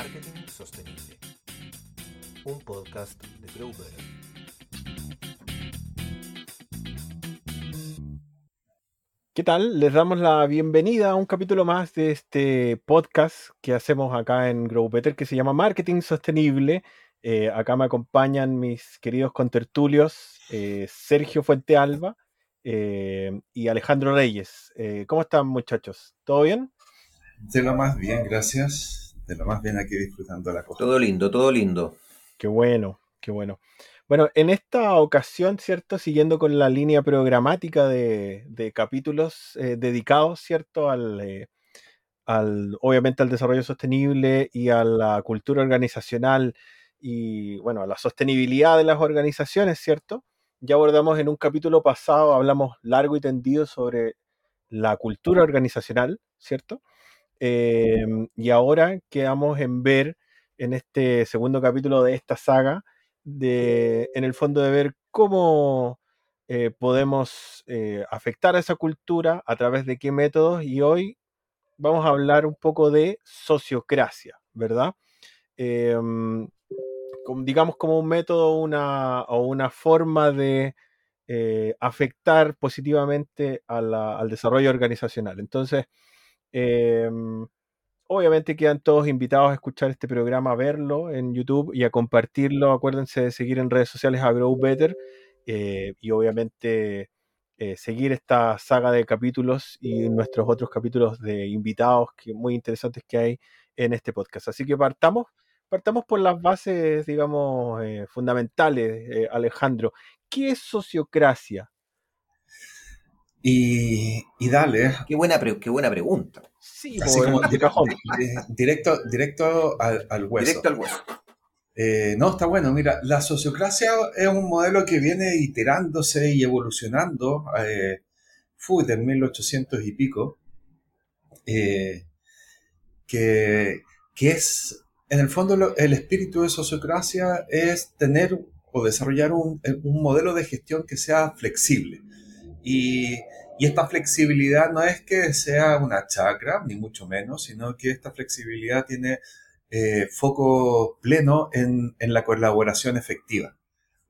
Marketing Sostenible, un podcast de Grow Better. ¿Qué tal? Les damos la bienvenida a un capítulo más de este podcast que hacemos acá en Grow Better que se llama Marketing Sostenible. Eh, acá me acompañan mis queridos contertulios eh, Sergio Fuentealba eh, y Alejandro Reyes. Eh, ¿Cómo están muchachos? ¿Todo bien? De lo más bien, gracias. De lo más bien aquí disfrutando la cosa. Todo lindo, todo lindo. Qué bueno, qué bueno. Bueno, en esta ocasión, ¿cierto? Siguiendo con la línea programática de, de capítulos eh, dedicados, ¿cierto? Al, eh, al, obviamente al desarrollo sostenible y a la cultura organizacional y, bueno, a la sostenibilidad de las organizaciones, ¿cierto? Ya abordamos en un capítulo pasado, hablamos largo y tendido sobre la cultura organizacional, ¿cierto? Eh, y ahora quedamos en ver en este segundo capítulo de esta saga, en el fondo de ver cómo eh, podemos eh, afectar a esa cultura, a través de qué métodos, y hoy vamos a hablar un poco de sociocracia, ¿verdad? Como- digamos como un método o una forma de eh, afectar positivamente al desarrollo organizacional. Entonces, em, Obviamente quedan todos invitados a escuchar este programa, a verlo en YouTube y a compartirlo. Acuérdense de seguir en redes sociales a Grow Better eh, y obviamente eh, seguir esta saga de capítulos y nuestros otros capítulos de invitados que, muy interesantes que hay en este podcast. Así que partamos, partamos por las bases, digamos, eh, fundamentales, Alejandro. ¿Qué es sociocracia? Y, y dale, Qué buena, pre- qué buena pregunta. Sí, así po, como directo, directo al, al hueso. Directo al hueso. Eh, no, está bueno. Mira, la sociocracia es un modelo que viene iterándose y evolucionando eh, fue del 1800 y pico, eh, que, que es, en el fondo, lo- el espíritu de sociocracia es tener o desarrollar un, un modelo de gestión que sea flexible. Y, y esta flexibilidad no es que sea una chacra, ni mucho menos, sino que esta flexibilidad tiene eh, foco pleno en, en la colaboración efectiva.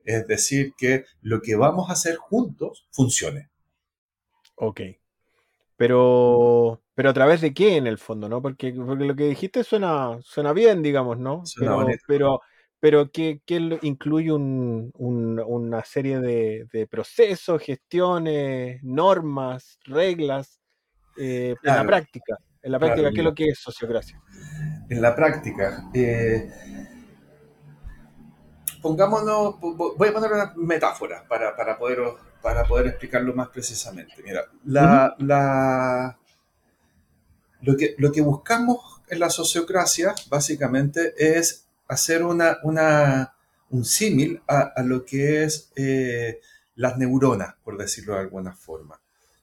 Es decir, que lo que vamos a hacer juntos funcione. Ok. Pero, pero a través de qué en el fondo, ¿no? Porque, porque lo que dijiste suena, suena bien, digamos, ¿no? Suena pero, bonito. pero, pero ¿qué, qué lo- incluye un- un- una serie de, de procesos, gestiones, normas, reglas eh, en la práctica? En la claro, práctica, ¿qué es lo que es sociocracia? En la práctica, eh, pongámonos, po- po- voy a poner una metáfora para, para, poder, para poder explicarlo más precisamente. Mira, la, la- lo, que, lo que buscamos en la sociocracia básicamente es hacer una, una, un símil a, lo que es eh, las neuronas, por decirlo de alguna forma.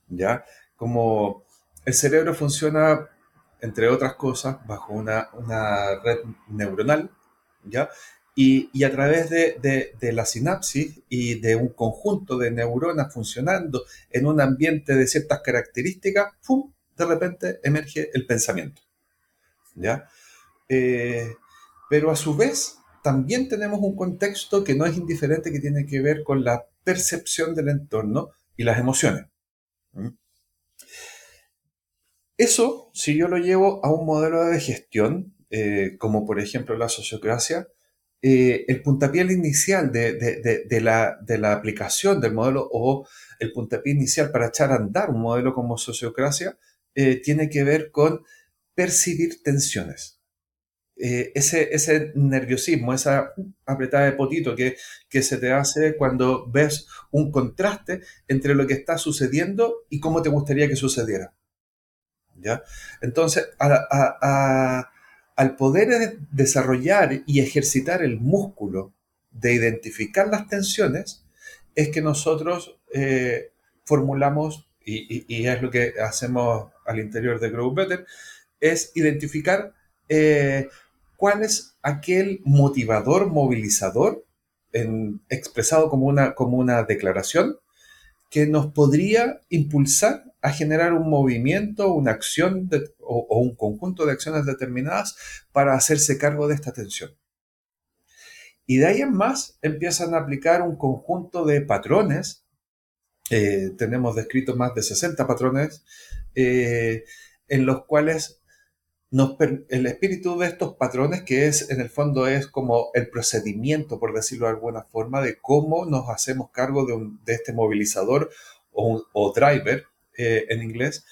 ¿ya? Como el cerebro funciona, entre otras cosas, bajo una, una red neuronal, ¿ya? Y, y a través de, de- la sinapsis y de un conjunto de neuronas funcionando en un ambiente de ciertas características, de repente emerge el pensamiento. ¿ya? Eh, pero a su vez, también tenemos un contexto que no es indiferente, que tiene que ver con la percepción del entorno y las emociones. ¿Mm? Eso, si yo lo llevo a un modelo de gestión, eh, como por ejemplo la sociocracia, eh, el puntapié inicial de, la aplicación del modelo o el puntapié inicial para echar a andar un modelo como sociocracia eh, tiene que ver con percibir tensiones. Eh, ese, ese nerviosismo, esa apretada de potito que, que se te hace cuando ves un contraste entre lo que está sucediendo y cómo te gustaría que sucediera. ¿ya? Entonces, al poder desarrollar y ejercitar el músculo de identificar las tensiones, es que nosotros eh, formulamos, y, y- y es lo que hacemos al interior de Grow Better, es identificar eh, cuál es aquel motivador, movilizador, expresado como una, como una declaración, que nos podría impulsar a generar un movimiento, una acción o, o, un conjunto de acciones determinadas para hacerse cargo de esta tensión. Y de ahí en más empiezan a aplicar un conjunto de patrones. Eh, tenemos descritos más de 60 patrones eh, en los cuales nos, el espíritu de estos patrones, que es en el fondo es como el procedimiento, por decirlo de alguna forma, de cómo nos hacemos cargo de, de este movilizador o, o driver eh, en inglés,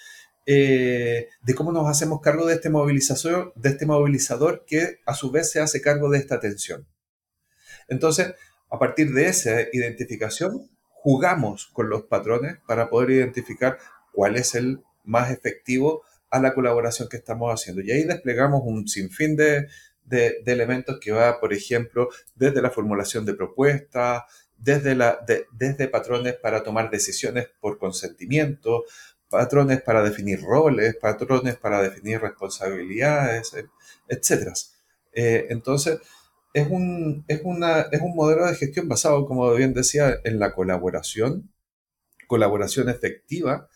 de cómo nos hacemos cargo de este movilizador, de este movilizador que a su vez se hace cargo de esta tensión. Entonces, a partir de esa identificación, jugamos con los patrones para poder identificar cuál es el más efectivo a la colaboración que estamos haciendo. Y ahí desplegamos un sinfín de, elementos que va, por ejemplo, desde la formulación de propuestas, desde, la, desde patrones para tomar decisiones por consentimiento, patrones para definir roles, patrones para definir responsabilidades, etc. Eh, entonces, es un, es, una, es un modelo de gestión basado, como bien decía, en la colaboración, colaboración efectiva,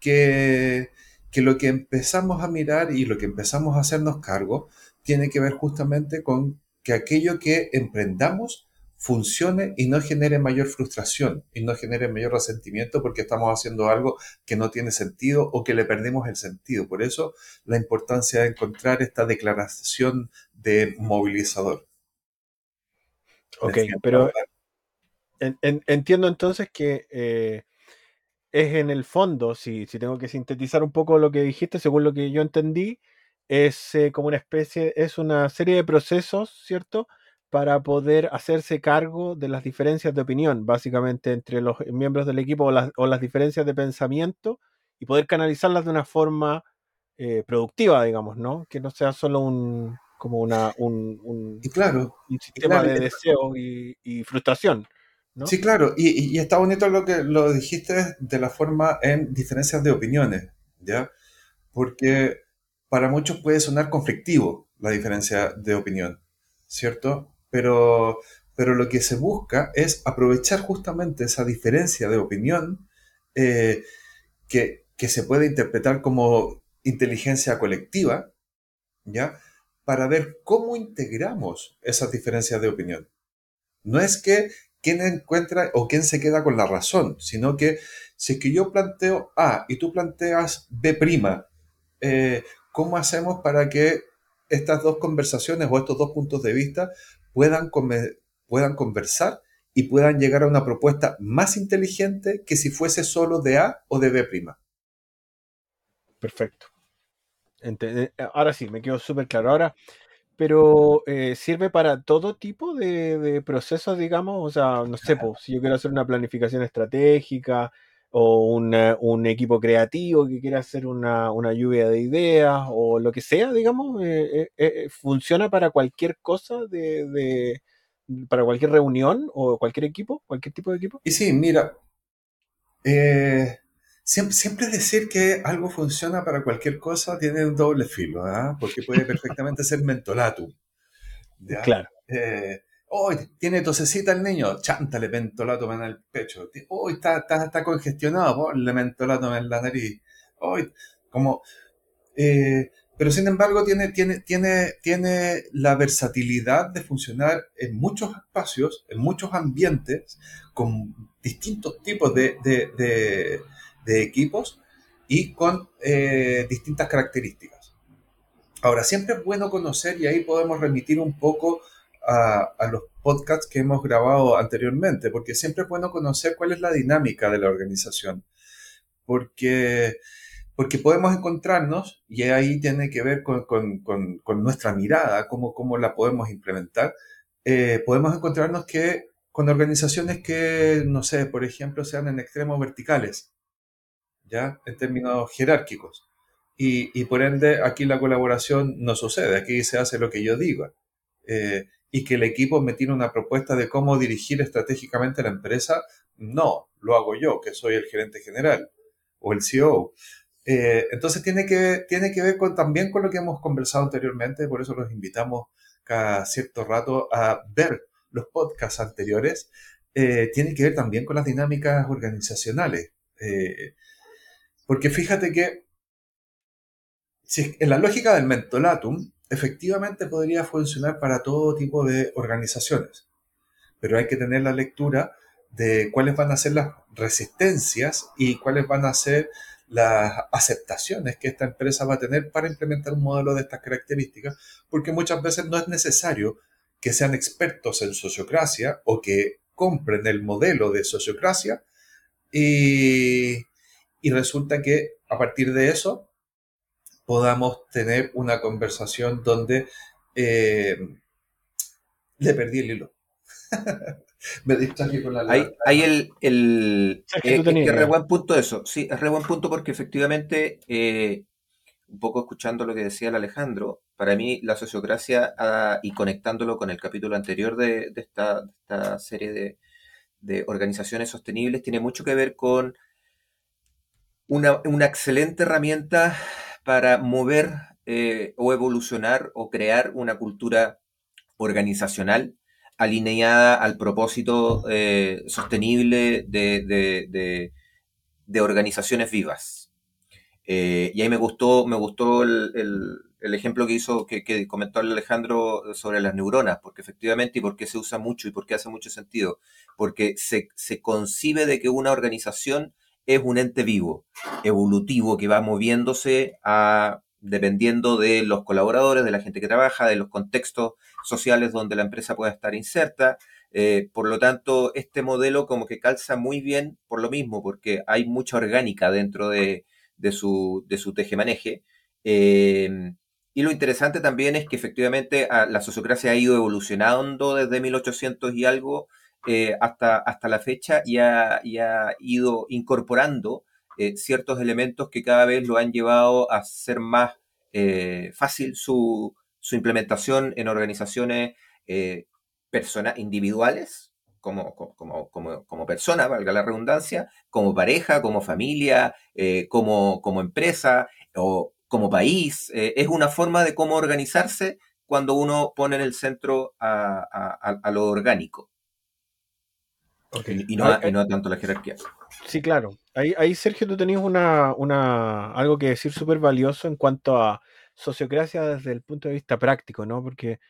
que, que lo que empezamos a mirar y lo que empezamos a hacernos cargo tiene que ver justamente con que aquello que emprendamos funcione y no genere mayor frustración y no genere mayor resentimiento porque estamos haciendo algo que no tiene sentido o que le perdimos el sentido. Por eso la importancia de encontrar esta declaración de movilizador. Ok, pero entiendo entonces que eh, es en el fondo, si, si, tengo que sintetizar un poco lo que dijiste, según lo que yo entendí, es eh, como una especie, es una serie de procesos, ¿cierto? Para poder hacerse cargo de las diferencias de opinión, básicamente entre los miembros del equipo o las, o las diferencias de pensamiento y poder canalizarlas de una forma eh, productiva, digamos, ¿no? Que no sea solo un, como una, un, y claro, un sistema de deseo y, frustración. ¿No? Sí, claro, y, y, está bonito lo que lo dijiste de la forma en diferencias de opiniones, ¿ya? Porque para muchos puede sonar conflictivo la diferencia de opinión, ¿cierto? Pero, pero lo que se busca es aprovechar justamente esa diferencia de opinión eh, que, que se puede interpretar como inteligencia colectiva, ¿ya? para ver cómo integramos esas diferencias de opinión. No es que quién encuentra o quién se queda con la razón, sino que si es que yo planteo A y tú planteas B', eh, ¿cómo hacemos para que estas dos conversaciones o estos dos puntos de vista puedan, puedan conversar y puedan llegar a una propuesta más inteligente que si fuese solo de A o de B'? Perfecto. Eh, ahora sí, me quedó súper claro. Ahora, pero eh, sirve para todo tipo de, procesos, digamos. O sea, no sé, si yo quiero hacer una planificación estratégica o un equipo creativo que quiera hacer una, lluvia de ideas o lo que sea, digamos, eh, funciona para cualquier cosa de, para cualquier reunión o cualquier equipo, cualquier tipo de equipo. Y sí, mira, eh, Siempre, decir que algo funciona para cualquier cosa tiene un doble filo, ¿ah? porque puede perfectamente ser mentolatum. Claro. Eh, hoy tiene tosecita el niño, chántale mentolatum en el pecho. Hoy está, está, congestionado, ponle mentolatum en la nariz. Hoy, como. Eh, pero sin embargo tiene, tiene, tiene, tiene la versatilidad de funcionar en muchos espacios, en muchos ambientes, con distintos tipos de de equipos y con eh, distintas características. Ahora, siempre es bueno conocer y ahí podemos remitir un poco a, los podcasts que hemos grabado anteriormente, porque siempre es bueno conocer cuál es la dinámica de la organización, porque, porque podemos encontrarnos, y ahí tiene que ver con, nuestra mirada, cómo, cómo la podemos implementar, eh, podemos encontrarnos que con organizaciones que, no sé, por ejemplo, sean en extremos verticales, ¿ya? En términos jerárquicos. Y, por ende, aquí la colaboración no sucede, aquí se hace lo que yo diga. Eh, y que el equipo me tiene una propuesta de cómo dirigir estratégicamente la empresa, no, lo hago yo, que soy el gerente general o el CEO. Eh, entonces tiene que, tiene que ver con, también con lo que hemos conversado anteriormente, por eso los invitamos cada cierto rato a ver los podcasts anteriores eh, tiene que ver también con las dinámicas organizacionales. Eh, porque fíjate que si en la lógica del mentolatum, efectivamente podría funcionar para todo tipo de organizaciones, pero hay que tener la lectura de cuáles van a ser las resistencias y cuáles van a ser las aceptaciones que esta empresa va a tener para implementar un modelo de estas características, porque muchas veces no es necesario que sean expertos en sociocracia o que compren el modelo de sociocracia y, resulta que a partir de eso podamos tener una conversación donde eh, le perdí el hilo. Me distraje con la... Hay, hay el... el es, re buen punto eso. Sí, es re buen punto porque efectivamente, eh, un poco escuchando lo que decía el Alejandro, para mí la sociocracia, y conectándolo con el capítulo anterior de, esta, serie de, organizaciones sostenibles, tiene mucho que ver con una, excelente herramienta para mover eh, o evolucionar o crear una cultura organizacional alineada al propósito eh, sostenible de, organizaciones vivas. Eh, y ahí me gustó, me gustó el, ejemplo que hizo, que, comentó Alejandro sobre las neuronas, porque efectivamente, y por qué se usa mucho y por qué hace mucho sentido, porque se, se concibe de que una organización es un ente vivo, evolutivo, que va moviéndose a dependiendo de los colaboradores, de la gente que trabaja, de los contextos sociales donde la empresa pueda estar inserta. Eh, por lo tanto, este modelo como que calza muy bien por lo mismo, porque hay mucha orgánica dentro de, su, de su tejemaneje. Eh, y lo interesante también es que efectivamente ah, la sociocracia ha ido evolucionando desde 1800 y algo eh, hasta, hasta la fecha y ha, ha ido incorporando eh, ciertos elementos que cada vez lo han llevado a ser más eh, fácil su, implementación en organizaciones eh, individuales, como, como, como, como, persona, valga la redundancia, como pareja, como familia, como, como empresa o como país. es una forma de cómo organizarse cuando uno pone en el centro a lo orgánico. Y, no, no, tanto la jerarquía. Sí, claro. Ahí, ahí Sergio, tú tenías una, una, algo que decir súper valioso en cuanto a sociocracia desde el punto de vista práctico, ¿no? Porque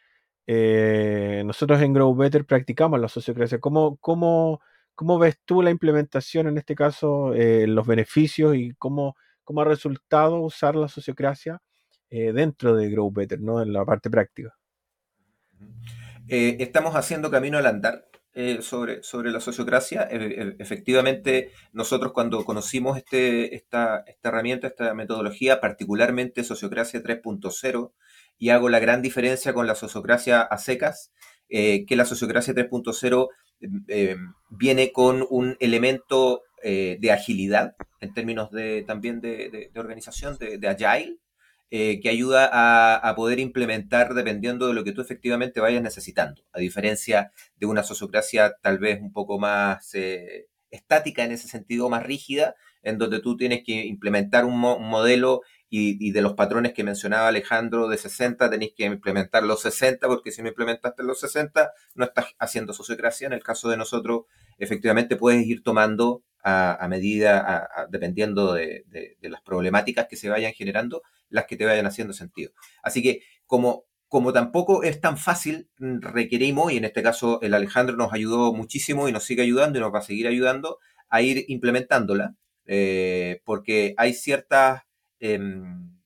eh, nosotros en Grow Better practicamos la sociocracia. ¿Cómo, cómo, cómo ves tú la implementación, en este caso, eh, los beneficios y cómo, cómo ha resultado usar la sociocracia eh, dentro de Grow Better, ¿no? En la parte práctica. estamos haciendo camino al andar eh, sobre, sobre la sociocracia. E, e, efectivamente, nosotros cuando conocimos este, esta, esta herramienta, esta metodología, particularmente sociocracia 3.0, y hago la gran diferencia con la sociocracia a secas, eh, que la sociocracia 3.0 eh, viene con un elemento de agilidad en términos de, también de, de organización, de, agile, eh, que ayuda a, poder implementar dependiendo de lo que tú efectivamente vayas necesitando, a diferencia de una sociocracia tal vez un poco más eh, estática en ese sentido, más rígida, en donde tú tienes que implementar un, modelo y, de los patrones que mencionaba Alejandro de 60, tenéis que implementar los 60, porque si no implementaste los 60, no estás haciendo sociocracia. En el caso de nosotros, efectivamente puedes ir tomando a, medida, dependiendo de, las problemáticas que se vayan generando, las que te vayan haciendo sentido. Así que como, como tampoco es tan fácil, mm, requerimos, y en este caso el Alejandro nos ayudó muchísimo y nos sigue ayudando y nos va a seguir ayudando a ir implementándola, eh, porque hay ciertas, em,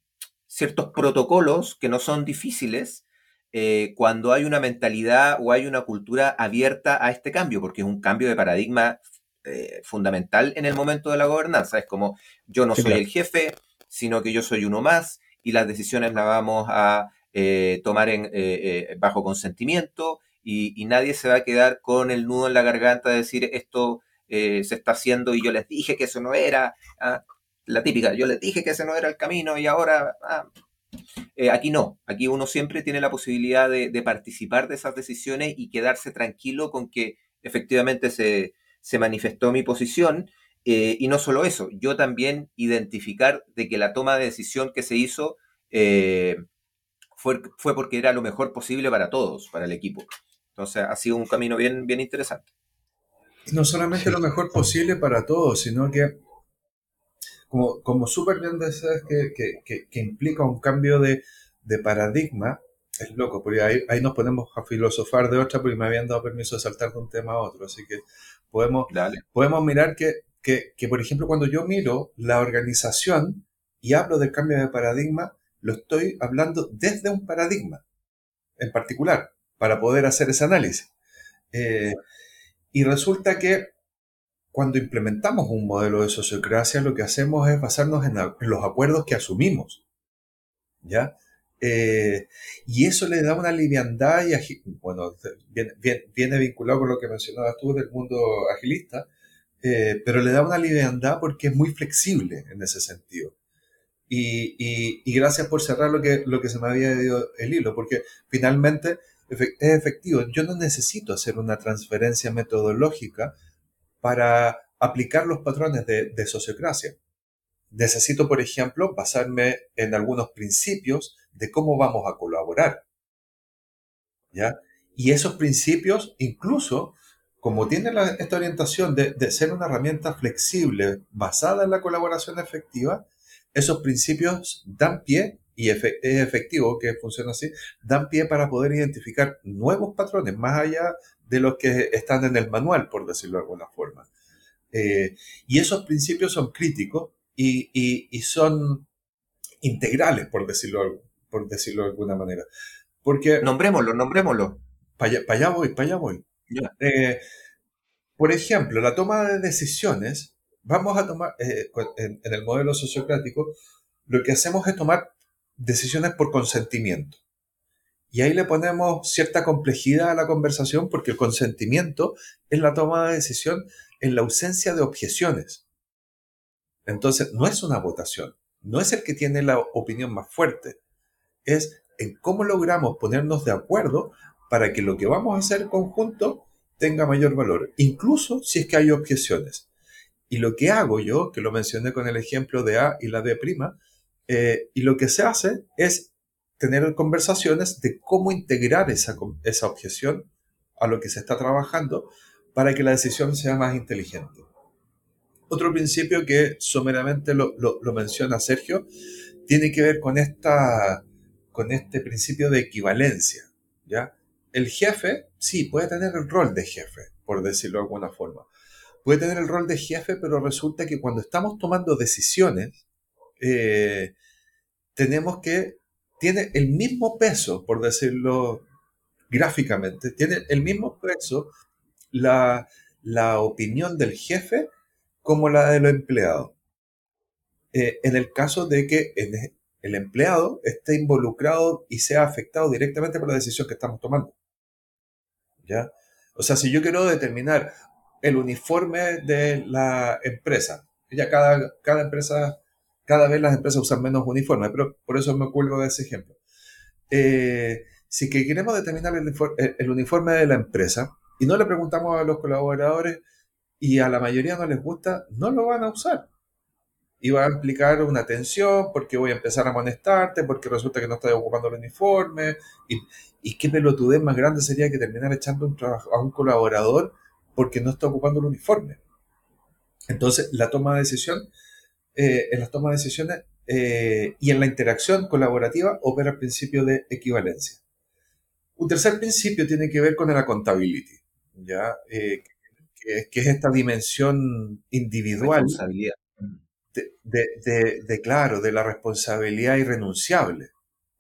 ciertos protocolos que no son difíciles, eh, cuando hay una mentalidad o hay una cultura abierta a este cambio, porque es un cambio de paradigma eh, fundamental en el momento de la gobernanza. Es como yo no soy el jefe, sino que yo soy uno más y las decisiones las vamos a eh, tomar en, eh, eh, bajo consentimiento y, nadie se va a quedar con el nudo en la garganta de decir esto se está haciendo y yo les dije que eso no era, ah, la típica, yo les dije que ese no era el camino y ahora... Ah, aquí no, aquí uno siempre tiene la posibilidad de, de, participar de esas decisiones y quedarse tranquilo con que efectivamente se, se manifestó mi posición eh, y no solo eso, yo también identificar de que la toma de decisión que se hizo eh, fue, fue, porque era lo mejor posible para todos, para el equipo. Entonces ha sido un camino bien, bien interesante. No solamente lo mejor posible para todos, sino que, como, como súper bien decías, que, que, que, implica un cambio de, de paradigma, es loco, porque ahí, ahí, nos ponemos a filosofar de otra porque me habían dado permiso de saltar de un tema a otro. Así que podemos, podemos mirar que, que, que, por ejemplo, cuando yo miro la organización y hablo del cambio de paradigma, lo estoy hablando desde un paradigma en particular, para poder hacer ese análisis. Eh, y resulta que cuando implementamos un modelo de sociocracia, lo que hacemos es basarnos en, los acuerdos que asumimos. ¿Ya? Eh, y eso le da una liviandad y, bueno, viene, viene, vinculado con lo que mencionabas tú del mundo agilista, eh, pero le da una liviandad porque es muy flexible en ese sentido. Y, y, gracias por cerrar lo que, lo que se me había ido el hilo, porque finalmente es efectivo. Yo no necesito hacer una transferencia metodológica para aplicar los patrones de, de sociocracia. Necesito, por ejemplo, basarme en algunos principios de cómo vamos a colaborar. ¿Ya? Y esos principios, incluso, como tienen esta orientación de, ser una herramienta flexible basada en la colaboración efectiva, esos principios dan pie, y es efectivo que funciona así, dan pie para poder identificar nuevos patrones más allá de los que están en el manual, por decirlo de alguna forma. Eh, y esos principios son críticos y, son integrales, por decirlo, por decirlo de alguna manera. Porque, nombrémoslo, nombrémoslo. Para allá, voy, para allá voy. Eh, por ejemplo, la toma de decisiones, vamos a tomar, eh, en, en, el modelo sociocrático, lo que hacemos es tomar decisiones por consentimiento. Y ahí le ponemos cierta complejidad a la conversación porque el consentimiento es la toma de decisión en la ausencia de objeciones. Entonces, no es una votación, no es el que tiene la opinión más fuerte, es en cómo logramos ponernos de acuerdo para que lo que vamos a hacer conjunto tenga mayor valor, incluso si es que hay objeciones. Y lo que hago yo, que lo mencioné con el ejemplo de A y la D', eh, y lo que se hace es tener conversaciones de cómo integrar esa, esa objeción a lo que se está trabajando para que la decisión sea más inteligente. Otro principio que someramente lo, lo, menciona Sergio tiene que ver con, esta, con este principio de equivalencia. ¿ya? El jefe, sí, puede tener el rol de jefe, por decirlo de alguna forma. Puede tener el rol de jefe, pero resulta que cuando estamos tomando decisiones, eh, tenemos que, tiene el mismo peso, por decirlo gráficamente, tiene el mismo peso la, la opinión del jefe como la del empleado. Eh, en el caso de que el empleado esté involucrado y sea afectado directamente por la decisión que estamos tomando. ¿Ya? O sea, si yo quiero determinar el uniforme de la empresa, ya cada, cada empresa, cada vez las empresas usan menos uniformes, pero por eso me cuelgo de ese ejemplo. Eh, si que queremos determinar el uniforme de la empresa, y no le preguntamos a los colaboradores y a la mayoría no les gusta, no lo van a usar. Y va a implicar una tensión porque voy a empezar a amonestarte, porque resulta que no estás ocupando el uniforme. Y, y qué pelotudez más grande sería que terminar echando un a un colaborador porque no está ocupando el uniforme. Entonces, la toma de decisión, eh, en las tomas de decisiones eh, y en la interacción colaborativa opera el principio de equivalencia. Un tercer principio tiene que ver con la accountability. ¿ya? Eh, que, es esta dimensión individual de, de, claro, de la responsabilidad irrenunciable,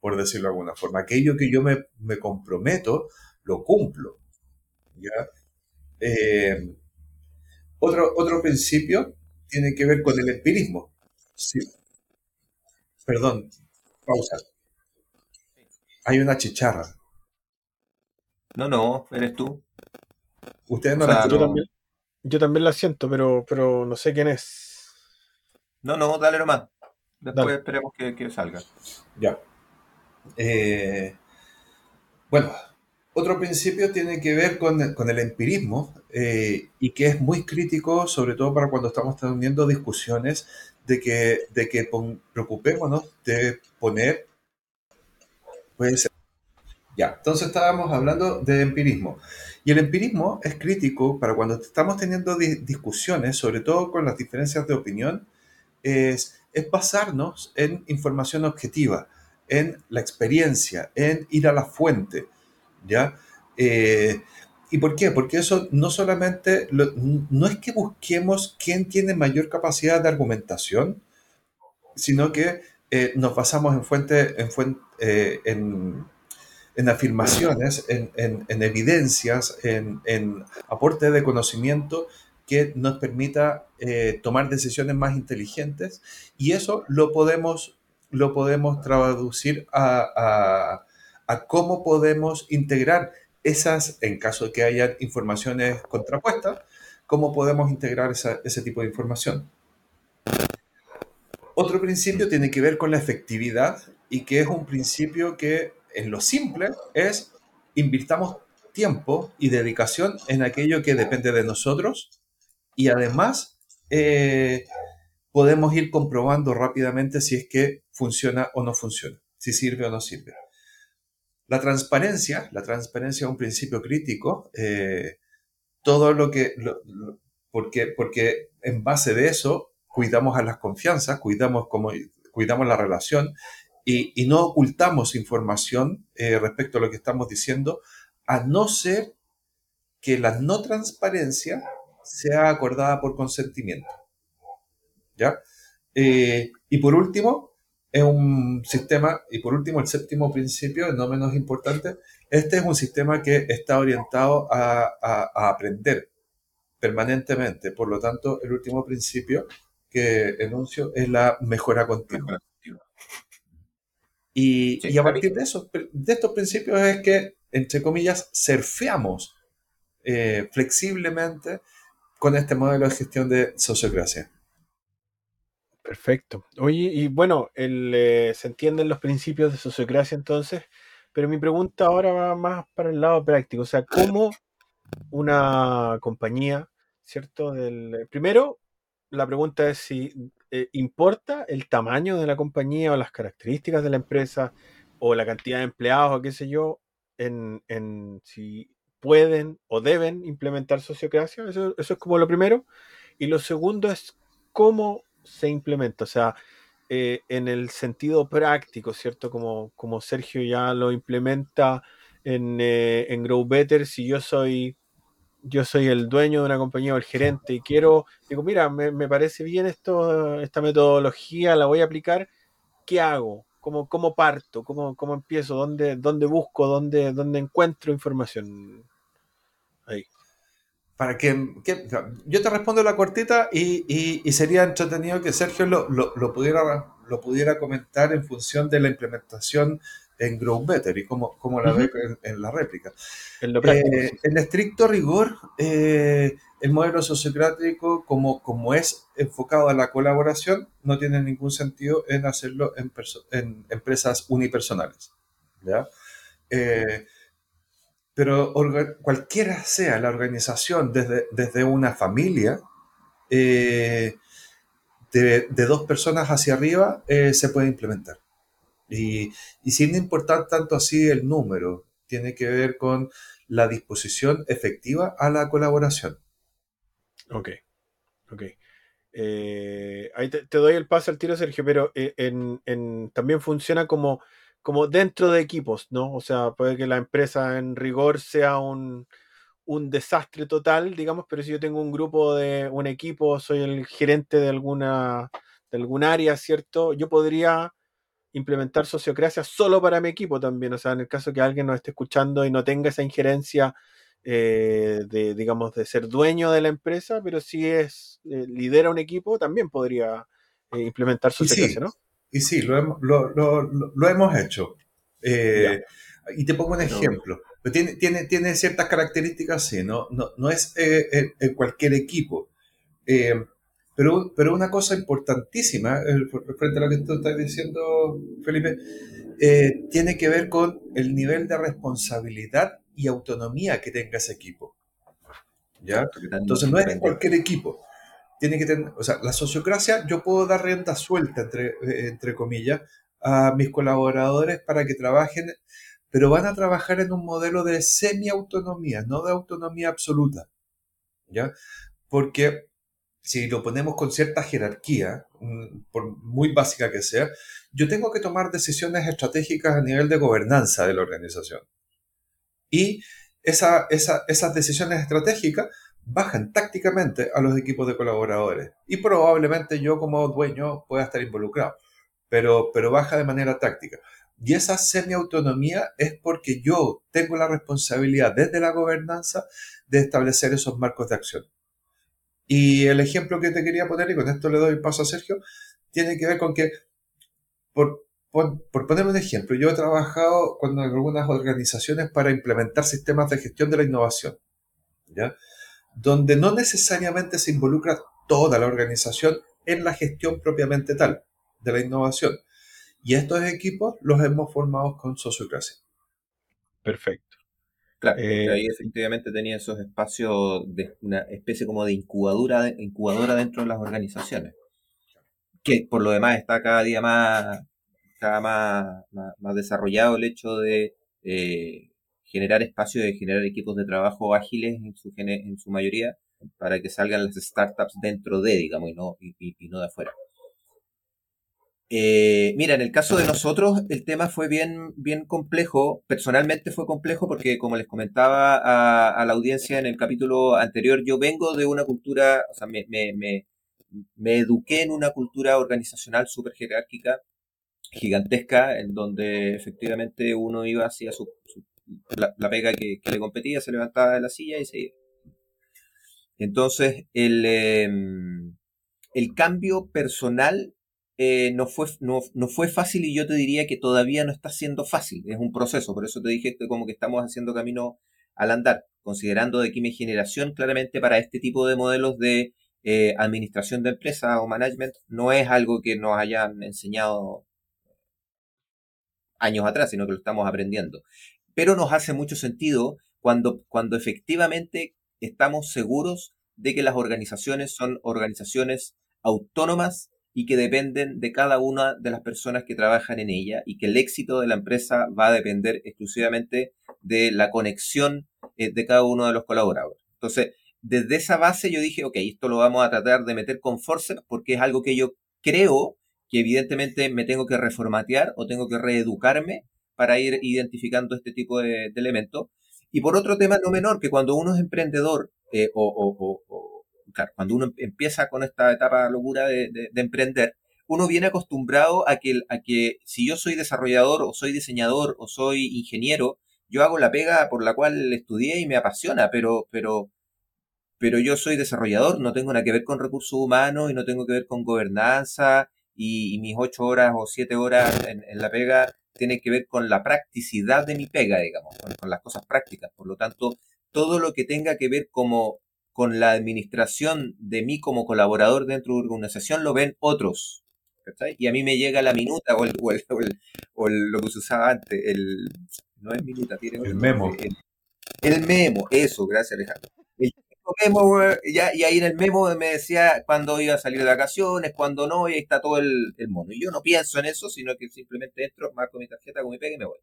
por decirlo de alguna forma. Aquello que yo me, me comprometo, lo cumplo. ¿ya? Eh, otro, otro principio tiene que ver con el empirismo. Sí. Perdón, pausa. Hay una chicharra. No, no, eres tú. Ustedes no la yo, también, la siento, pero, pero no sé quién es. No, no, dale nomás. Después esperemos que, salga. Ya. Eh, bueno, otro principio tiene que ver con, el empirismo eh, y que es muy crítico, sobre todo para cuando estamos teniendo discusiones de que, de que preocupémonos de poner. Puede ser. Ya, entonces estábamos hablando de empirismo. Y el empirismo es crítico para cuando estamos teniendo discusiones, sobre todo con las diferencias de opinión, es, es basarnos en información objetiva, en la experiencia, en ir a la fuente, ¿ya? Eh, ¿Y por qué? Porque eso no solamente, no es que busquemos quién tiene mayor capacidad de argumentación, sino que eh, nos basamos en fuente, en, eh, en, afirmaciones, en, en evidencias, en, aporte de conocimiento que nos permita tomar decisiones más inteligentes y eso lo podemos lo podemos traducir a, cómo podemos integrar esas, en caso de que haya informaciones contrapuestas, cómo podemos integrar ese tipo de información. Otro principio tiene que ver con la efectividad y que es un principio que en lo simple es invirtamos tiempo y dedicación en aquello que depende de nosotros y además eh, podemos ir comprobando rápidamente si es que funciona o no funciona, si sirve o no sirve. La transparencia, la transparencia es un principio crítico, eh, todo lo que, porque, porque en base de eso cuidamos a las confianzas, cuidamos, como, cuidamos la relación y, no ocultamos información eh, respecto a lo que estamos diciendo, a no ser que la no transparencia sea acordada por consentimiento. ¿Ya? Eh, y por último, es un sistema, y por último, el séptimo principio, no menos importante, este es un sistema que está orientado a, aprender permanentemente. Por lo tanto, el último principio que enuncio es la mejora continua. Y, y a partir de, de estos principios es que, entre comillas, surfeamos eh, flexiblemente con este modelo de gestión de sociocracia. Perfecto. Oye, y bueno, eh, se entienden los principios de sociocracia entonces, pero mi pregunta ahora va más para el lado práctico. O sea, ¿cómo una compañía, ¿cierto? Del, eh, primero, la pregunta es si eh, importa el tamaño de la compañía o las características de la empresa o la cantidad de empleados o qué sé yo, en, en si pueden o deben implementar sociocracia. Eso, eso es como lo primero. Y lo segundo es cómo se implementa. O sea, eh, en el sentido práctico, ¿cierto? Como, como Sergio ya lo implementa en, eh, en Grow Better, si yo soy yo soy el dueño de una compañía o el gerente y quiero, digo, mira, me, parece bien esto, esta metodología, la voy a aplicar, ¿qué hago? ¿Cómo, cómo parto? ¿Cómo, cómo empiezo? ¿Dónde, ¿Dónde busco? ¿Dónde, ¿Dónde encuentro información? Ahí para que, yo te respondo la cortita y, sería entretenido que Sergio lo, lo, pudiera, lo pudiera comentar en función de la implementación en Grow Better y cómo, cómo la ve en, la réplica. En, eh, en estricto rigor, eh, el modelo sociocrático, como, como es enfocado a la colaboración, no tiene ningún sentido en hacerlo en, en empresas unipersonales. ¿ya? Eh, pero cualquiera sea la organización, desde, desde una familia, eh, de, dos personas hacia arriba, eh, se puede implementar. Y, sin importar tanto así el número, tiene que ver con la disposición efectiva a la colaboración. Ok, ok. Eh, ahí te, doy el paso al tiro, Sergio, pero en, también funciona como como dentro de equipos, ¿no? O sea, puede que la empresa en rigor sea un, desastre total, digamos, pero si yo tengo un grupo de un equipo, soy el gerente de alguna de algún área, ¿cierto? Yo podría implementar sociocracia solo para mi equipo también, o sea, en el caso que alguien nos esté escuchando y no tenga esa injerencia eh, de, digamos, de ser dueño de la empresa, pero si es, eh, lidera un equipo, también podría eh, implementar sociocracia, ¿no? Y sí, lo hemos, lo, lo, lo hemos hecho. Eh, y te pongo un ejemplo. tiene, tiene, tiene ciertas características, sí, no, no, no es eh, en, cualquier equipo. Eh, pero, pero una cosa importantísima, frente a lo que tú estás diciendo, Felipe, tiene que ver con el nivel de responsabilidad y autonomía que tenga ese equipo. ¿Ya? Entonces no es en cualquier equipo tiene que tener, o sea, la sociocracia, yo puedo dar renta suelta, entre, eh, entre comillas, a mis colaboradores para que trabajen pero van a trabajar en un modelo de semi-autonomía, no de autonomía absoluta. ¿Ya? Porque si lo ponemos con cierta jerarquía, mm, por muy básica que sea, yo tengo que tomar decisiones estratégicas a nivel de gobernanza de la organización. Y esa, esas decisiones estratégicas bajan tácticamente a los equipos de colaboradores. Y probablemente yo como dueño pueda estar involucrado, pero, pero baja de manera táctica. Y esa semi-autonomía es porque yo tengo la responsabilidad desde la gobernanza de establecer esos marcos de acción. Y el ejemplo que te quería poner, y con esto le doy paso a Sergio, tiene que ver con que, por, por, poner un ejemplo, yo he trabajado con algunas organizaciones para implementar sistemas de gestión de la innovación, ¿ya? Donde no necesariamente se involucra toda la organización en la gestión propiamente tal de la innovación. Y estos equipos los hemos formado con Sociocracia. Perfecto. Claro, eh, ahí efectivamente tenía esos espacios de una especie como de incubadora, incubadora dentro de las organizaciones, que por lo demás está cada día más, cada más, más, desarrollado el hecho de eh, generar espacios, de generar equipos de trabajo ágiles en su, en su mayoría, para que salgan las startups dentro de, digamos, y no, y no de afuera. Eh, mira, en el caso de nosotros, el tema fue bien, bien complejo. Personalmente fue complejo porque, como les comentaba a, la audiencia en el capítulo anterior, yo vengo de una cultura, o sea, me, me, me, eduqué en una cultura organizacional súper jerárquica, gigantesca, en donde efectivamente uno iba hacia su, la, pega que, le competía, se levantaba de la silla y seguía. Entonces, el, em, el cambio personal eh, no, fue, no, no, fue fácil y yo te diría que todavía no está siendo fácil. Es un proceso, por eso te dije que como que estamos haciendo camino al andar, considerando de que mi generación claramente para este tipo de modelos de eh, administración de empresas o management no es algo que nos hayan enseñado años atrás, sino que lo estamos aprendiendo. Pero nos hace mucho sentido cuando, cuando efectivamente estamos seguros de que las organizaciones son organizaciones autónomas y que dependen de cada una de las personas que trabajan en ella y que el éxito de la empresa va a depender exclusivamente de la conexión eh, de cada uno de los colaboradores. Entonces, desde esa base yo dije, ok, esto lo vamos a tratar de meter con forceps porque es algo que yo creo que evidentemente me tengo que reformatear o tengo que reeducarme para ir identificando este tipo de, elementos. Y por otro tema no menor, que cuando uno es emprendedor eh, o, cuando uno empieza con esta etapa locura de, emprender, uno viene acostumbrado a que, si yo soy desarrollador o soy diseñador o soy ingeniero, yo hago la pega por la cual estudié y me apasiona, pero, pero, pero yo soy desarrollador, no tengo nada que ver con recursos humanos y no tengo que ver con gobernanza y, mis ocho horas o siete horas en, la pega tienen que ver con la practicidad de mi pega, digamos, con las cosas prácticas. Por lo tanto, todo lo que tenga que ver como con la administración de mí como colaborador dentro de una organización lo ven otros. Y a mí me llega la minuta o, el, o, lo que se usaba antes, el, no es minuta, tiene el memo. El, memo, eso, gracias Alejandro. El memo, y ahí en el memo me decía cuándo iba a salir de vacaciones, cuándo no, y ahí está todo el, el mono. Y yo no pienso en eso, sino que simplemente entro, marco mi tarjeta con mi pega y me voy.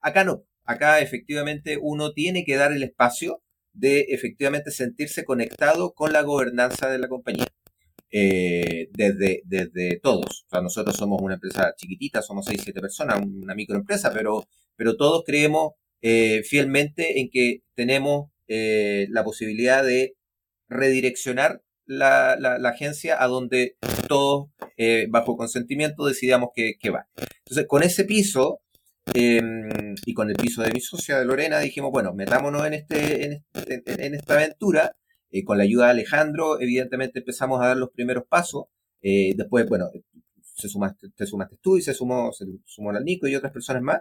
Acá no, acá efectivamente uno tiene que dar el espacio de efectivamente sentirse conectado con la gobernanza de la compañía. Eh, desde, desde todos. O sea, nosotros somos una empresa chiquitita, somos 6, 7 personas, una microempresa, pero, pero todos creemos eh, fielmente en que tenemos eh, la posibilidad de redireccionar la, la, agencia a donde todos, bajo consentimiento, decidamos que, que va. Entonces, con ese piso, Em, y con el piso de mi socia, de Lorena, dijimos, bueno, metámonos en, este, en, este, esta aventura. Eh, con la ayuda de Alejandro, evidentemente empezamos a dar los primeros pasos. Eh, después, bueno, se sumaste, te sumaste tú y se sumó, se sumó la Nico y otras personas más.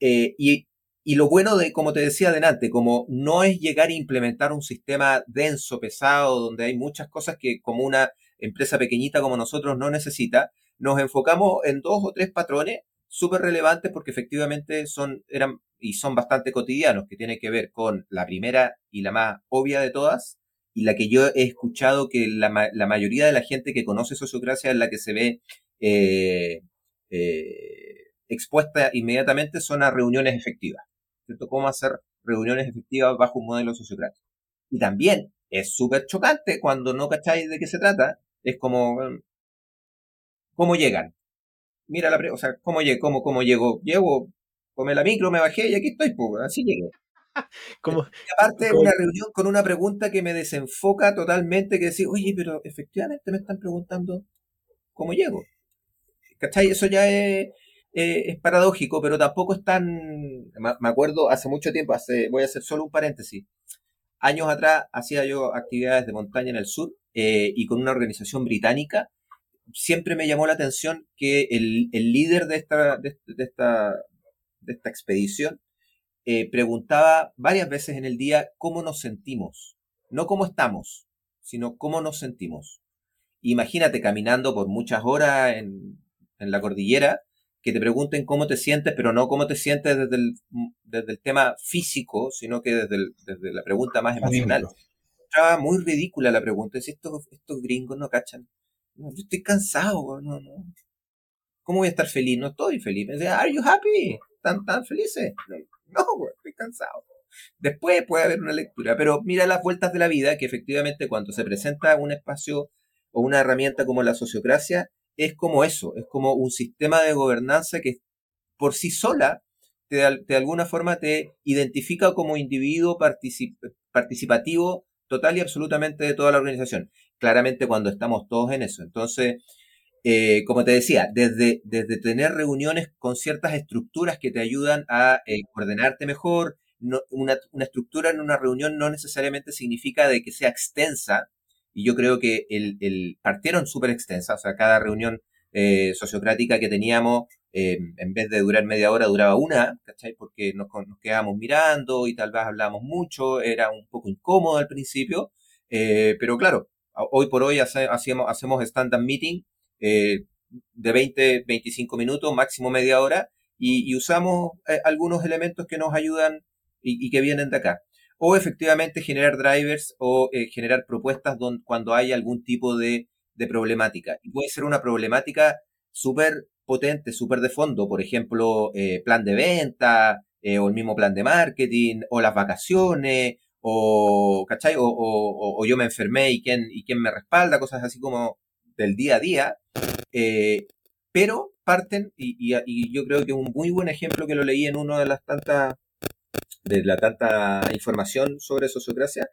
Eh, y, y lo bueno de, como te decía adelante, como no es llegar a implementar un sistema denso, pesado, donde hay muchas cosas que como una empresa pequeñita como nosotros no necesita, nos enfocamos en dos o tres patrones súper relevantes porque efectivamente son, eran y son bastante cotidianos, que tienen que ver con la primera y la más obvia de todas, y la que yo he escuchado que la, la mayoría de la gente que conoce sociocracia es la que se ve eh, eh, expuesta inmediatamente son a reuniones efectivas. Cómo hacer reuniones efectivas bajo un modelo sociocrático. Y también es súper chocante cuando no cacháis de qué se trata, es como, ¿cómo llegan? Mira la, o sea, ¿cómo, llego? ¿Cómo, cómo llego? Llego, come la micro, me bajé y aquí estoy, pues, así llegué. Como, y aparte, una reunión con una pregunta que me desenfoca totalmente, que decir, oye, pero efectivamente me están preguntando cómo llego. ¿Cachai? Eso ya es, es paradójico, pero tampoco es tan... Me acuerdo hace mucho tiempo, voy a hacer solo un paréntesis. Años atrás hacía yo actividades de montaña en el sur eh, y con una organización británica. Siempre me llamó la atención que el, líder de esta, de, esta, de esta expedición eh, preguntaba varias veces en el día cómo nos sentimos. No cómo estamos, sino cómo nos sentimos. Imagínate caminando por muchas horas en, en la cordillera, que te pregunten cómo te sientes, pero no cómo te sientes desde el, desde el tema físico, sino que desde, desde la pregunta más emocional. Estaba muy ridícula la pregunta. Si estos, estos gringos no cachan. yo estoy cansado, no, no. ¿Cómo voy a estar feliz? No estoy feliz. Me decía, ¿Are you happy? ¿Están tan felices? No, estoy cansado. Después puede haber una lectura, pero mira las vueltas de la vida, que efectivamente cuando se presenta un espacio o una herramienta como la sociocracia, es como eso, es como un sistema de gobernanza que por sí sola te, de alguna forma te identifica como individuo participativo total y absolutamente de toda la organización. Claramente cuando estamos todos en eso. Entonces, eh, como te decía, desde, desde tener reuniones con ciertas estructuras que te ayudan a eh, ordenarte mejor, una, una, estructura en una reunión no necesariamente significa de que sea extensa, y yo creo que el, el partieron súper extensa, o sea, cada reunión eh, sociocrática que teníamos, eh, en vez de durar media hora, duraba una, ¿cachai? Porque nos, nos quedábamos mirando y tal vez hablábamos mucho, era un poco incómodo al principio, eh, pero claro, hoy por hoy hacemos, hacemos stand-up meeting eh, de 20, 25 minutos, máximo media hora, y, y usamos eh, algunos elementos que nos ayudan y, y que vienen de acá o efectivamente generar drivers o eh, generar propuestas cuando hay algún tipo de, problemática. Y puede ser una problemática súper potente, súper de fondo, por ejemplo, eh, plan de venta, eh, o el mismo plan de marketing, o las vacaciones, o, ¿cachai? O, yo me enfermé y quién, y quién me respalda, cosas así como del día a día. pero parten, y, y, yo creo que un muy buen ejemplo que lo leí en una de las tantas de la tanta información sobre sociocracia,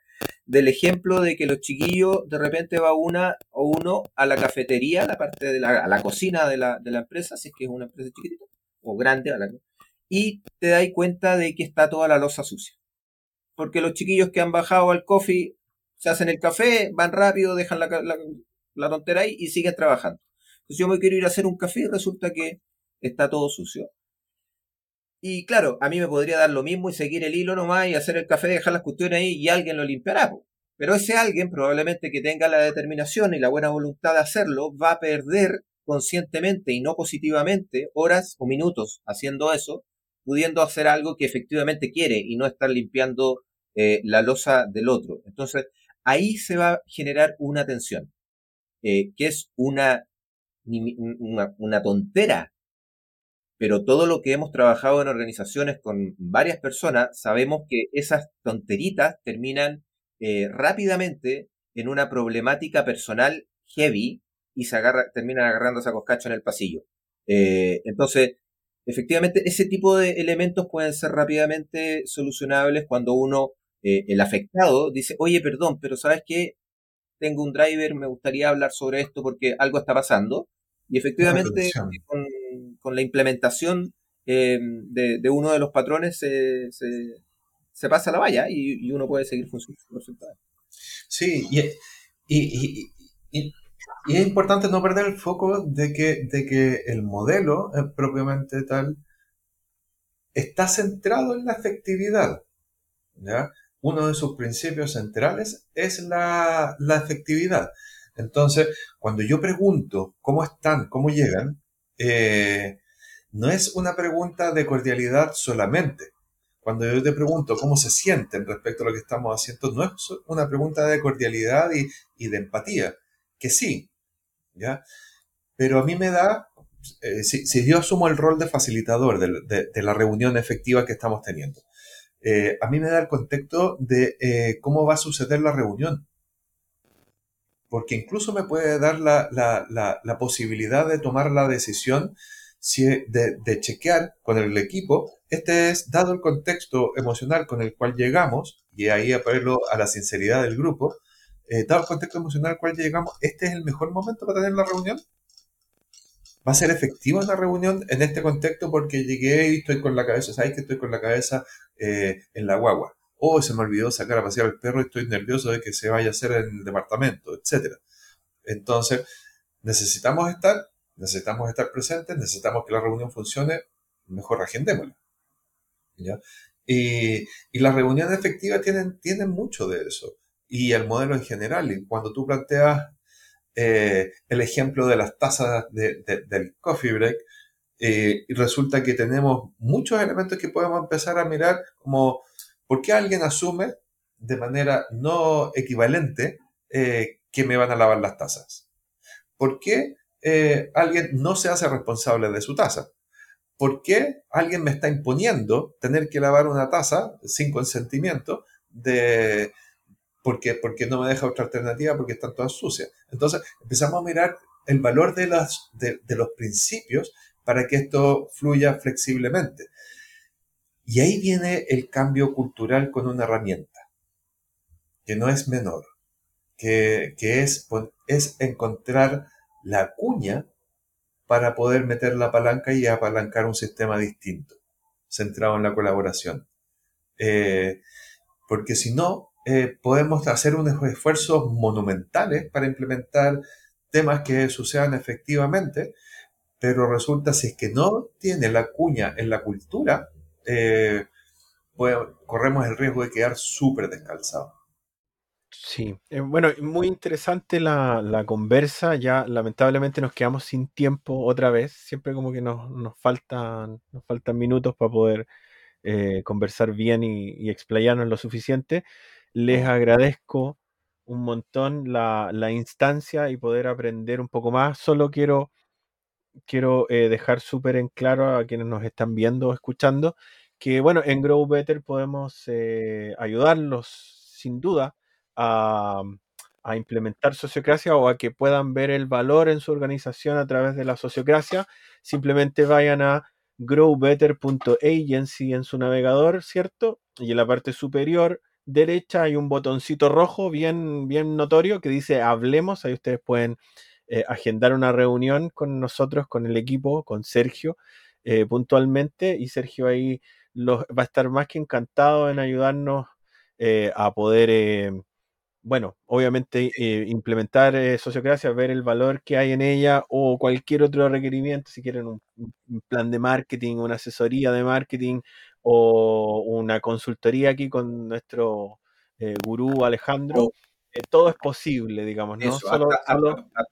del ejemplo de que los chiquillos de repente va una o uno a la cafetería, a la parte de la, a la cocina de la, de la empresa, si es que es una empresa chiquitita o grande, y te das cuenta de que está toda la losa sucia. Porque los chiquillos que han bajado al coffee se hacen el café, van rápido, dejan la, la, la tontera ahí y siguen trabajando. Entonces yo me quiero ir a hacer un café y resulta que está todo sucio. Y claro, a mí me podría dar lo mismo y seguir el hilo nomás y hacer el café, dejar las cuestiones ahí y alguien lo limpiará. Pero ese alguien, probablemente que tenga la determinación y la buena voluntad de hacerlo, va a perder conscientemente y no positivamente horas o minutos haciendo eso, pudiendo hacer algo que efectivamente quiere y no estar limpiando eh, la losa del otro. Entonces, ahí se va a generar una tensión, eh, que es una, una, una tontera pero todo lo que hemos trabajado en organizaciones con varias personas, sabemos que esas tonteritas terminan eh, rápidamente en una problemática personal heavy y se agarra, terminan agarrándose a coscacho en el pasillo. Eh, entonces, efectivamente, ese tipo de elementos pueden ser rápidamente solucionables cuando uno, eh, el afectado, dice, oye, perdón, pero ¿sabes qué? Tengo un driver, me gustaría hablar sobre esto porque algo está pasando. Y efectivamente, con, con la implementación eh, de, uno de los patrones se, se, pasa la valla y, uno puede seguir funcionando. Sí, y, y, es importante no perder el foco de que, de que el modelo propiamente tal está centrado en la efectividad. ¿ya? Uno de sus principios centrales es la, la efectividad. Entonces, cuando yo pregunto cómo están, cómo llegan, eh, no es una pregunta de cordialidad solamente. Cuando yo te pregunto cómo se sienten respecto a lo que estamos haciendo, no es una pregunta de cordialidad y, de empatía, que sí, ¿ya? Pero a mí me da, eh, si, yo asumo el rol de facilitador de, la reunión efectiva que estamos teniendo, eh, a mí me da el contexto de eh, cómo va a suceder la reunión. Porque incluso me puede dar la, la, posibilidad de tomar la decisión si, de, chequear con el equipo. Este es, dado el contexto emocional con el cual llegamos, y ahí apelo a la sinceridad del grupo, eh, dado el contexto emocional al cual llegamos, ¿este es el mejor momento para tener la reunión? va a ser efectiva la reunión en este contexto porque llegué y estoy con la cabeza, ¿sabes que estoy con la cabeza eh, en la guagua? O se me olvidó sacar a pasear al perro y estoy nervioso de que se vaya a hacer en el departamento, etc. Entonces, necesitamos estar, necesitamos estar presentes, necesitamos que la reunión funcione, mejor agendémosla. Y, y las reuniones efectivas tienen, tienen mucho de eso. Y el modelo en general, y cuando tú planteas eh, el ejemplo de las tazas del coffee break, eh, resulta que tenemos muchos elementos que podemos empezar a mirar como por qué alguien asume de manera no equivalente eh, que me van a lavar las tazas. ¿Por qué alguien no se hace responsable de su taza? ¿Por qué alguien me está imponiendo tener que lavar una taza sin consentimiento de, porque, porque no me deja otra alternativa porque están todas sucias. Entonces empezamos a mirar el valor de, las, de, los principios para que esto fluya flexiblemente. Y ahí viene el cambio cultural con una herramienta, que no es menor, que, que es, es encontrar la cuña para poder meter la palanca y apalancar un sistema distinto, centrado en la colaboración. Eh, porque si no, eh, podemos hacer unos esfuerzos monumentales para implementar temas que sucedan efectivamente, pero resulta si es que no tiene la cuña en la cultura, eh, pues, corremos el riesgo de quedar súper descalzados. Sí, eh, bueno, muy interesante la, la, conversa. Ya lamentablemente nos quedamos sin tiempo otra vez. Siempre como que nos, nos, faltan, nos faltan minutos para poder conversar bien y, y explayarnos lo suficiente. Les agradezco un montón la, instancia y poder aprender un poco más. Solo quiero, quiero eh, dejar súper en claro a quienes nos están viendo o escuchando que, bueno, en Grow Better podemos eh, ayudarlos sin duda a, a, implementar sociocracia o a que puedan ver el valor en su organización a través de la sociocracia. Simplemente vayan a growbetter.agency en su navegador, ¿cierto? Y en la parte superior derecha hay un botoncito rojo bien, bien notorio que dice hablemos. Ahí ustedes pueden eh, agendar una reunión con nosotros, con el equipo, con Sergio eh, puntualmente. Y Sergio ahí va a estar más que encantado en ayudarnos eh, a poder, bueno, obviamente implementar sociocracia, ver el valor que hay en ella o cualquier otro requerimiento, si quieren un, un plan de marketing, una asesoría de marketing o una consultoría aquí con nuestro eh, gurú Alejandro. Oh. Eh, todo es posible, digamos, ¿no?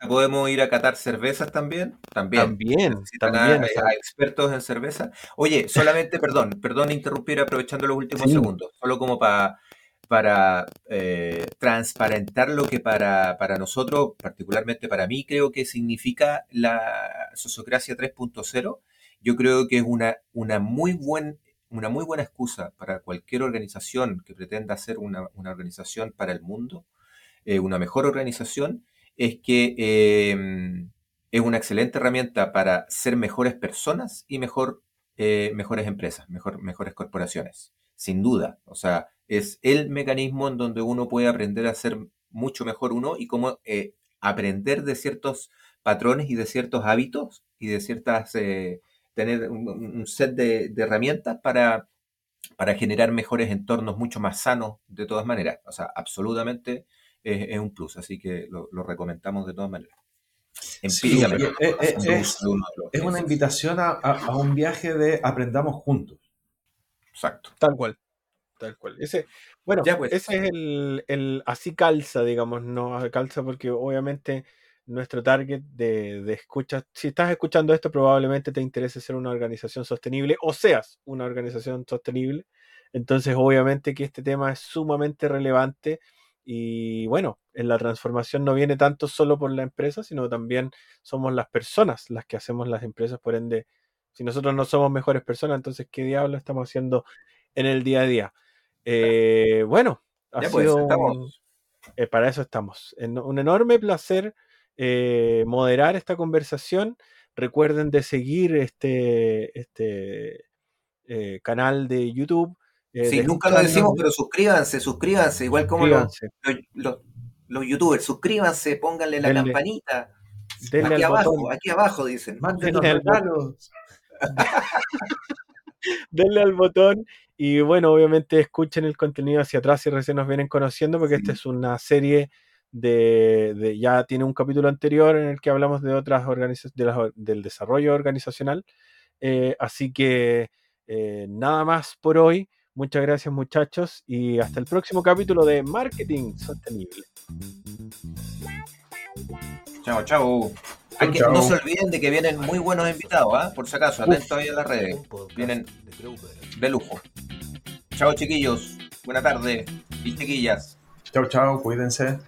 podemos ir a catar cervezas también. También. También, también a, expertos en cerveza. Oye, solamente, perdón, perdón interrumpir aprovechando los últimos segundos, solo como para para eh, transparentar lo que para, para, nosotros, particularmente para mí, creo que significa la sociocracia 3.0. Yo creo que es una, una muy buen una muy buena excusa para cualquier organización que pretenda ser una, organización para el mundo, eh, una mejor organización, es que em, es una excelente herramienta para ser mejores personas y mejor, eh, mejores empresas, mejor, mejores corporaciones, sin duda. O sea, es el mecanismo en donde uno puede aprender a ser mucho mejor uno y cómo eh, aprender de ciertos patrones y de ciertos hábitos y de ciertas tener un, set de, herramientas para, para generar mejores entornos mucho más sanos de todas maneras. O sea, absolutamente es, un plus, así que lo, recomendamos de todas maneras. Eh, eh, es, una invitación a, un viaje de aprendamos juntos. Exacto. Tal cual. Tal cual. Ese, bueno, pues. ese es el, el, así calza, digamos, no calza porque obviamente nuestro target de, de, escucha. Si estás escuchando esto, probablemente te interese ser una organización sostenible o seas una organización sostenible. Entonces, obviamente que este tema es sumamente relevante y bueno, en la transformación no viene tanto solo por la empresa, sino también somos las personas las que hacemos las empresas. Por ende, si nosotros no somos mejores personas, entonces, ¿qué diablo estamos haciendo en el día a día. Eh, bueno, ha Ya, pues, un- eh, para eso estamos. En- un enorme placer eh, moderar esta conversación. Recuerden de seguir este, este canal de YouTube. Sí, nunca lo decimos, pero suscríbanse, suscríbanse, igual como los, youtubers, suscríbanse, pónganle la Denle- campanita. denle aquí abajo, botón, aquí abajo dicen. Mándenos regalos. denle al botón y bueno, obviamente escuchen el contenido hacia atrás si recién nos vienen conociendo, porque esta es una serie de, de- ya tiene un capítulo anterior en el que hablamos de otras organizaciones de del desarrollo organizacional. Eh, así que eh, nada más por hoy. Muchas gracias muchachos y hasta el próximo capítulo de Marketing Sostenible. Chao, chao. Hay que- no se olviden de que vienen muy buenos invitados, ¿ah? por si acaso, atentos ahí a las redes, Vienen- de lujo. Chao chiquillos, buena tarde y chiquillas. Chao, chao, cuídense.